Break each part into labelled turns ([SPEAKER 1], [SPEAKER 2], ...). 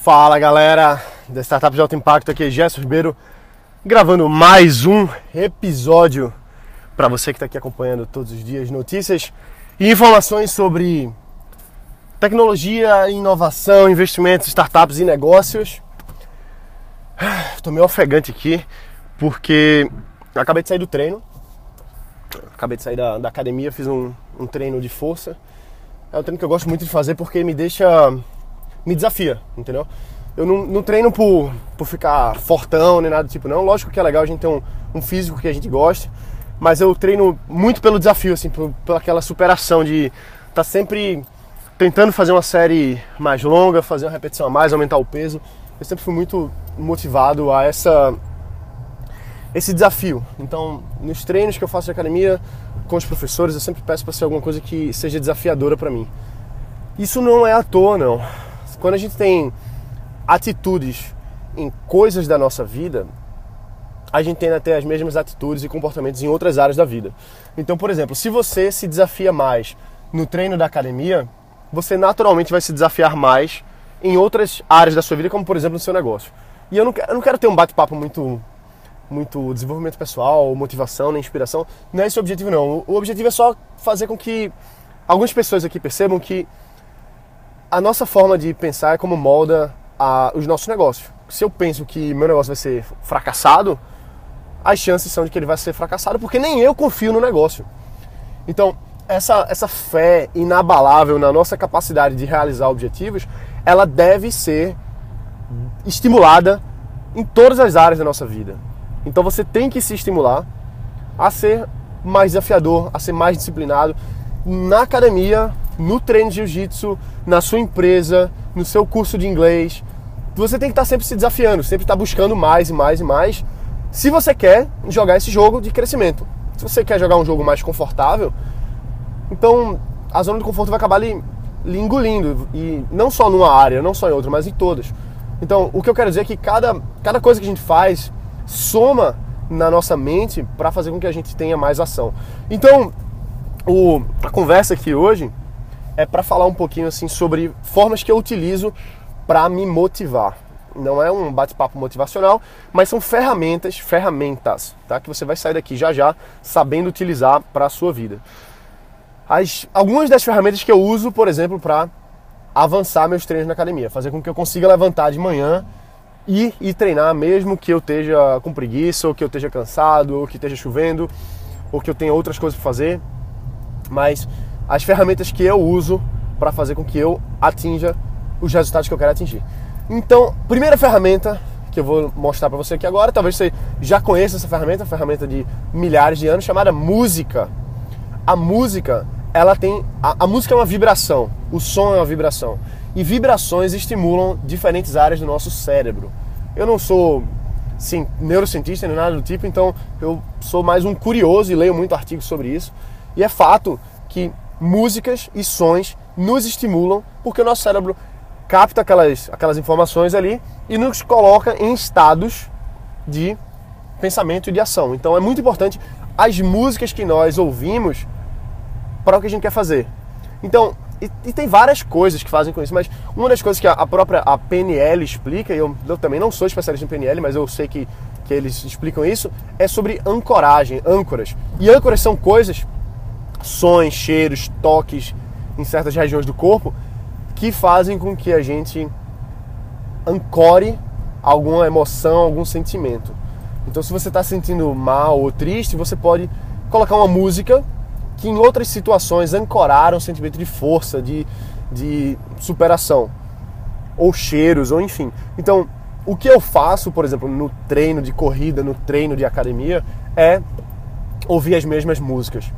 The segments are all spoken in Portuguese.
[SPEAKER 1] Fala galera da Startup de Alto Impacto, aqui é Gerson Ribeiro, gravando mais um episódio para você que está aqui acompanhando todos os dias notícias e informações sobre tecnologia, inovação, investimentos, startups e negócios. Estou meio ofegante aqui porque acabei de sair do treino, acabei de sair da, da academia, fiz um, um treino de força. É um treino que eu gosto muito de fazer porque me deixa me desafia, entendeu? Eu não, não, treino por, por ficar fortão nem nada do tipo, não. Lógico que é legal a gente ter um, um físico que a gente goste, mas eu treino muito pelo desafio, assim, por, pela aquela superação de estar tá sempre tentando fazer uma série mais longa, fazer uma repetição a mais, aumentar o peso. Eu sempre fui muito motivado a essa esse desafio. Então, nos treinos que eu faço de academia com os professores, eu sempre peço para ser alguma coisa que seja desafiadora para mim. Isso não é à toa, não. Quando a gente tem atitudes em coisas da nossa vida, a gente tende a ter as mesmas atitudes e comportamentos em outras áreas da vida. Então, por exemplo, se você se desafia mais no treino da academia, você naturalmente vai se desafiar mais em outras áreas da sua vida, como por exemplo no seu negócio. E eu não quero, eu não quero ter um bate-papo muito, muito desenvolvimento pessoal, motivação, nem inspiração. Não é esse o objetivo, não. O objetivo é só fazer com que algumas pessoas aqui percebam que a nossa forma de pensar é como molda a, os nossos negócios. Se eu penso que meu negócio vai ser fracassado, as chances são de que ele vai ser fracassado, porque nem eu confio no negócio. Então, essa, essa fé inabalável na nossa capacidade de realizar objetivos, ela deve ser estimulada em todas as áreas da nossa vida. Então você tem que se estimular a ser mais desafiador, a ser mais disciplinado. Na academia, no treino de jiu-jitsu, na sua empresa, no seu curso de inglês. Você tem que estar sempre se desafiando, sempre estar buscando mais e mais e mais. Se você quer jogar esse jogo de crescimento. Se você quer jogar um jogo mais confortável, então a zona de conforto vai acabar lhe, lhe engolindo. E não só numa área, não só em outra, mas em todas. Então, o que eu quero dizer é que cada, cada coisa que a gente faz soma na nossa mente para fazer com que a gente tenha mais ação. Então, o, a conversa aqui hoje é para falar um pouquinho assim sobre formas que eu utilizo para me motivar. Não é um bate-papo motivacional, mas são ferramentas, ferramentas, tá? Que você vai sair daqui já já sabendo utilizar para a sua vida. As, algumas das ferramentas que eu uso, por exemplo, para avançar meus treinos na academia, fazer com que eu consiga levantar de manhã e, e treinar mesmo que eu esteja com preguiça, ou que eu esteja cansado, ou que esteja chovendo, ou que eu tenha outras coisas para fazer. Mas as ferramentas que eu uso para fazer com que eu atinja os resultados que eu quero atingir. Então, primeira ferramenta que eu vou mostrar para você aqui agora, talvez você já conheça essa ferramenta, ferramenta de milhares de anos, chamada música. A música, ela tem. A, a música é uma vibração, o som é uma vibração. E vibrações estimulam diferentes áreas do nosso cérebro. Eu não sou sim, neurocientista nem nada do tipo, então eu sou mais um curioso e leio muito artigos sobre isso. E é fato que músicas e sons nos estimulam, porque o nosso cérebro capta aquelas, aquelas informações ali e nos coloca em estados de pensamento e de ação. Então é muito importante as músicas que nós ouvimos para o que a gente quer fazer. Então, e, e, tem várias coisas que fazem com isso, mas uma das coisas que a, a própria a PNL explica, e eu, eu, também não sou especialista em PNL, mas eu sei que, que eles explicam isso, é sobre ancoragem, âncoras. E âncoras são coisas sons, cheiros, toques em certas regiões do corpo que fazem com que a gente ancore alguma emoção, algum sentimento. Então, se você está sentindo mal ou triste, você pode colocar uma música que em outras situações ancoraram um sentimento de força, de, de superação, ou cheiros, ou enfim. Então, o que eu faço, por exemplo, no treino de corrida, no treino de academia, é ouvir as mesmas músicas.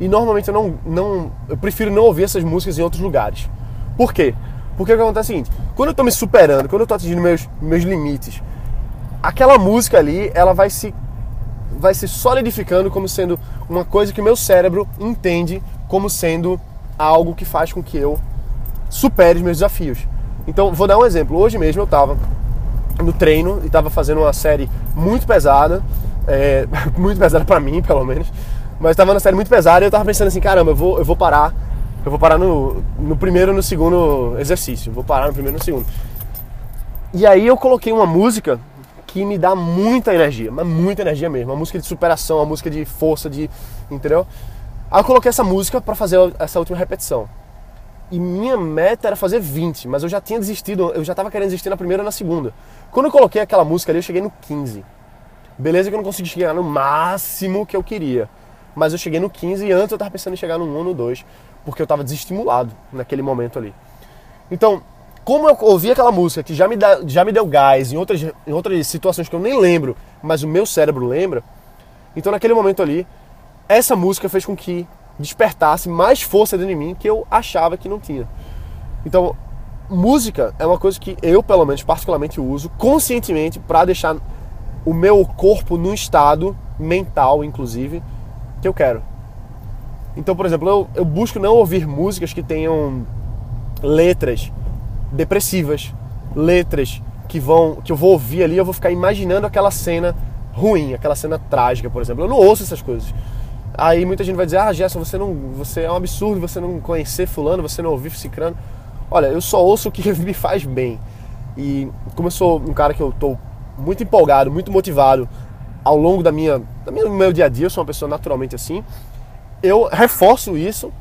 [SPEAKER 1] E normalmente eu não, não eu prefiro não ouvir essas músicas em outros lugares. Por quê? Porque o que acontece é o seguinte, quando eu estou me superando, quando eu estou atingindo meus, meus limites, aquela música ali, ela vai se vai se solidificando como sendo uma coisa que o meu cérebro entende como sendo algo que faz com que eu supere os meus desafios. Então, vou dar um exemplo. Hoje mesmo eu estava no treino e estava fazendo uma série muito pesada, é, muito pesada para mim, pelo menos. Mas tava na série muito pesada e eu tava pensando assim, caramba, eu vou, eu vou parar. Eu vou parar no, no primeiro no segundo exercício. Vou parar no primeiro no segundo. E aí eu coloquei uma música que me dá muita energia, mas muita energia mesmo. Uma música de superação, uma música de força, de. Entendeu? Aí eu coloquei essa música para fazer essa última repetição. E minha meta era fazer 20, mas eu já tinha desistido, eu já tava querendo desistir na primeira e na segunda. Quando eu coloquei aquela música ali, eu cheguei no 15. Beleza que eu não consegui chegar no máximo que eu queria. Mas eu cheguei no 15 e antes eu tava pensando em chegar no 1 ou no 2, porque eu tava desestimulado naquele momento ali. Então, como eu ouvi aquela música que já me, dá, já me deu gás em outras, em outras situações que eu nem lembro, mas o meu cérebro lembra, então naquele momento ali, essa música fez com que despertasse mais força dentro de mim que eu achava que não tinha. Então, música é uma coisa que eu, pelo menos, particularmente uso conscientemente para deixar o meu corpo num estado mental, inclusive, que eu quero. Então, por exemplo, eu, eu busco não ouvir músicas que tenham letras depressivas, letras que vão que eu vou ouvir ali, eu vou ficar imaginando aquela cena ruim, aquela cena trágica, por exemplo. Eu não ouço essas coisas. Aí muita gente vai dizer: "Ah, Gerson, você não, você é um absurdo você não conhecer fulano, você não ouvir cicrano". Olha, eu só ouço o que me faz bem. E como eu sou um cara que eu tô muito empolgado, muito motivado ao longo da minha, do meu dia a dia, eu sou uma pessoa naturalmente assim, eu reforço isso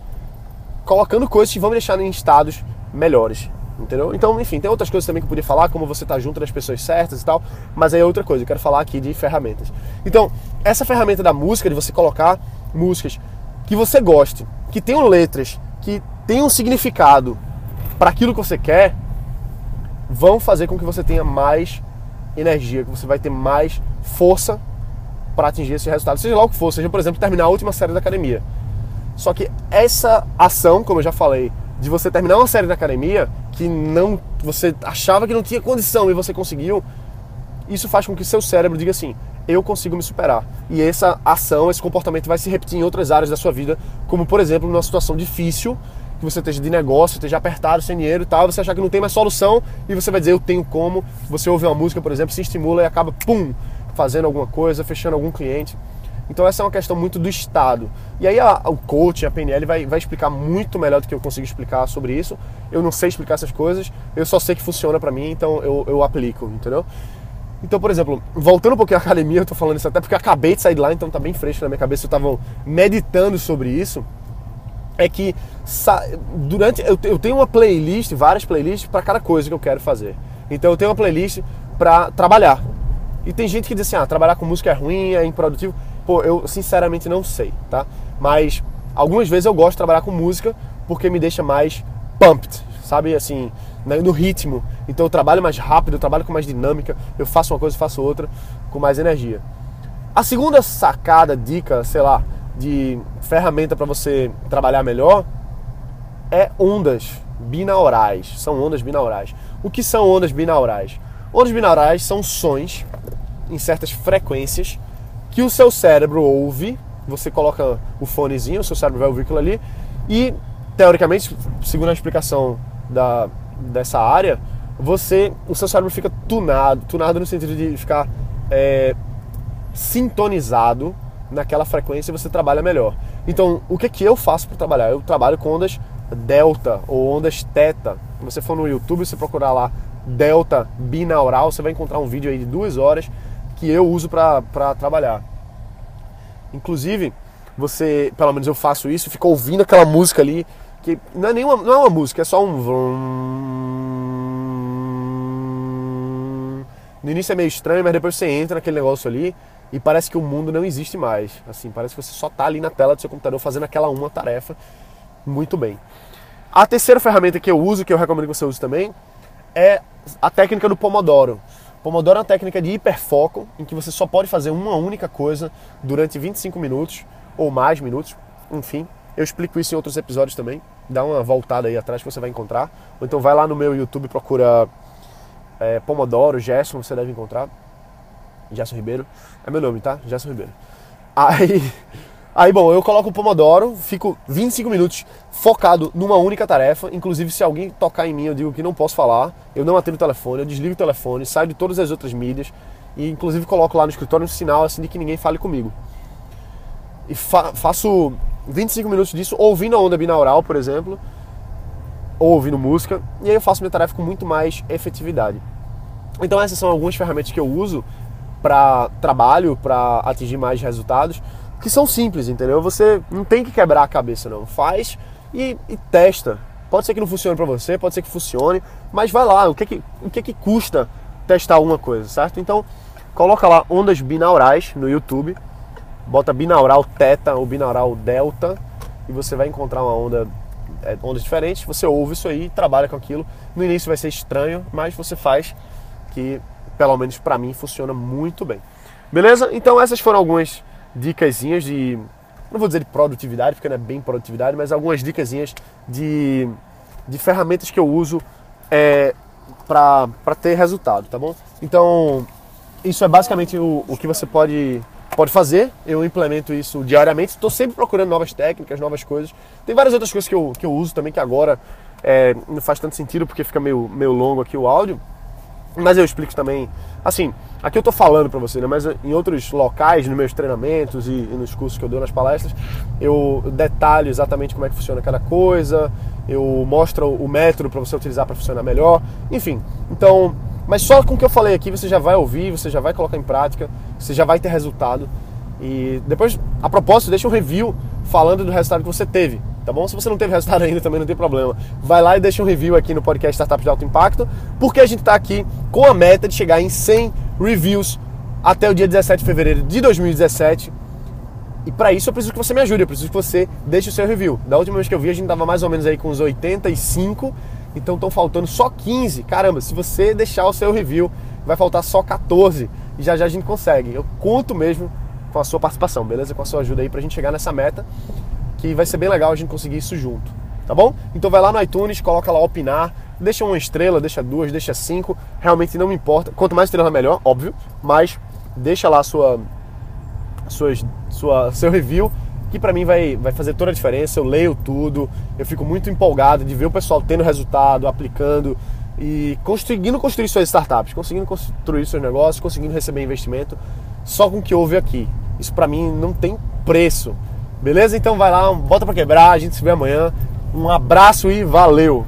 [SPEAKER 1] colocando coisas que vão me deixar em estados melhores. Entendeu? Então, enfim, tem outras coisas também que eu podia falar, como você tá junto das pessoas certas e tal, mas aí é outra coisa, eu quero falar aqui de ferramentas. Então, essa ferramenta da música, de você colocar músicas que você goste, que tenham letras, que tenham significado para aquilo que você quer, vão fazer com que você tenha mais energia, que você vai ter mais força para atingir esse resultado, seja lá o que for, seja, por exemplo, terminar a última série da academia. Só que essa ação, como eu já falei, de você terminar uma série da academia que não você achava que não tinha condição e você conseguiu, isso faz com que seu cérebro diga assim: eu consigo me superar. E essa ação, esse comportamento vai se repetir em outras áreas da sua vida, como por exemplo, numa situação difícil, que você esteja de negócio, esteja apertado, sem dinheiro e tal, você achar que não tem mais solução e você vai dizer eu tenho como. Você ouve uma música, por exemplo, se estimula e acaba, pum, fazendo alguma coisa, fechando algum cliente. Então essa é uma questão muito do estado. E aí a, o coach, a PNL vai, vai explicar muito melhor do que eu consigo explicar sobre isso. Eu não sei explicar essas coisas, eu só sei que funciona para mim, então eu, eu aplico, entendeu? Então, por exemplo, voltando um pouquinho à academia, eu tô falando isso até porque eu acabei de sair de lá, então tá bem fresco na minha cabeça, eu tava meditando sobre isso. É que durante eu, eu tenho uma playlist, várias playlists para cada coisa que eu quero fazer. Então eu tenho uma playlist para trabalhar. E tem gente que diz assim: "Ah, trabalhar com música é ruim, é improdutivo". Pô, eu sinceramente não sei, tá? Mas algumas vezes eu gosto de trabalhar com música porque me deixa mais pumped, sabe? Assim, né, no ritmo. Então eu trabalho mais rápido, eu trabalho com mais dinâmica, eu faço uma coisa, faço outra com mais energia. A segunda sacada, dica, sei lá, de ferramenta para você trabalhar melhor é ondas binaurais. São ondas binaurais. O que são ondas binaurais? Ondas binaurais são sons em certas frequências que o seu cérebro ouve, você coloca o fonezinho, o seu cérebro vai ouvir aquilo ali, e teoricamente, segundo a explicação da, dessa área, você, o seu cérebro fica tunado, tunado no sentido de ficar é, sintonizado naquela frequência e você trabalha melhor. Então, o que que eu faço para trabalhar? Eu trabalho com ondas delta ou ondas teta. Se você for no YouTube, você procurar lá delta binaural, você vai encontrar um vídeo aí de duas horas que eu uso para trabalhar. Inclusive, você, pelo menos eu faço isso, fico ouvindo aquela música ali, que não é nenhuma, não é uma música, é só um No início é meio estranho, mas depois você entra naquele negócio ali e parece que o mundo não existe mais. Assim, parece que você só está ali na tela do seu computador fazendo aquela uma tarefa muito bem. A terceira ferramenta que eu uso, que eu recomendo que você use também, é a técnica do Pomodoro. Pomodoro é uma técnica de hiperfoco em que você só pode fazer uma única coisa durante 25 minutos ou mais minutos, enfim. Eu explico isso em outros episódios também. Dá uma voltada aí atrás que você vai encontrar. Ou então vai lá no meu YouTube procura é, Pomodoro, Gerson, você deve encontrar. Gerson Ribeiro. É meu nome, tá? Gerson Ribeiro. Aí Aí, bom, eu coloco o Pomodoro, fico 25 minutos focado numa única tarefa. Inclusive, se alguém tocar em mim, eu digo que não posso falar, eu não atendo o telefone, eu desligo o telefone, saio de todas as outras mídias e, inclusive, coloco lá no escritório um sinal assim de que ninguém fale comigo. E fa faço 25 minutos disso ouvindo a onda binaural, por exemplo, ou ouvindo música, e aí eu faço minha tarefa com muito mais efetividade. Então essas são algumas ferramentas que eu uso para trabalho, para atingir mais resultados, que são simples, entendeu? Você não tem que quebrar a cabeça não, faz e, e testa. Pode ser que não funcione para você, pode ser que funcione, mas vai lá, o que que, o que que custa testar alguma coisa, certo? Então, coloca lá ondas binaurais no YouTube, bota binaural teta ou binaural delta e você vai encontrar uma onda é, ondas diferentes, você ouve isso aí, trabalha com aquilo. No início vai ser estranho, mas você faz que pelo menos para mim funciona muito bem. Beleza? Então essas foram algumas dicasinhas de não vou dizer de produtividade, porque não é bem produtividade, mas algumas dicasinhas de, de ferramentas que eu uso é, para ter resultado, tá bom? Então, isso é basicamente o, o que você pode, pode fazer. Eu implemento isso diariamente. Estou sempre procurando novas técnicas, novas coisas. Tem várias outras coisas que eu, que eu uso também que agora é, não faz tanto sentido porque fica meio, meio longo aqui o áudio. Mas eu explico também, assim, aqui eu estou falando para você, né? Mas em outros locais, nos meus treinamentos e, e, nos cursos que eu dou nas palestras, eu detalho exatamente como é que funciona cada coisa, eu mostro o método para você utilizar para funcionar melhor, enfim. Então, mas só com o que eu falei aqui você já vai ouvir, você já vai colocar em prática, você já vai ter resultado. E depois, a propósito, deixa um review falando do resultado que você teve tá bom? Se você não teve resultado ainda, também não tem problema. Vai lá e deixa um review aqui no podcast Startups de Alto Impacto, porque a gente está aqui com a meta de chegar em 100 reviews até o dia 17 de fevereiro de 2017. E para isso eu preciso que você me ajude, eu preciso que você deixe o seu review. Da última vez que eu vi, a gente tava mais ou menos aí com uns 85, então estão faltando só 15. Caramba, se você deixar o seu review, vai faltar só 14 e já já a gente consegue. Eu conto mesmo com a sua participação, beleza? Com a sua ajuda aí pra gente chegar nessa meta que vai ser bem legal a gente conseguir isso junto, tá bom? Então vai lá no iTunes, coloca lá opinar, deixa uma estrela, deixa duas, deixa cinco, realmente não me importa. Quanto mais estrela melhor, óbvio, mas deixa lá sua, sua, sua seu review que para mim vai, vai fazer toda a diferença. Eu leio tudo, eu fico muito empolgado de ver o pessoal tendo resultado, aplicando e conseguindo construir suas startups, conseguindo construir seus negócios, conseguindo receber investimento só com o que houve aqui. Isso para mim não tem preço. Beleza? Então vai lá, bota para quebrar, a gente se vê amanhã. Um abraço e valeu!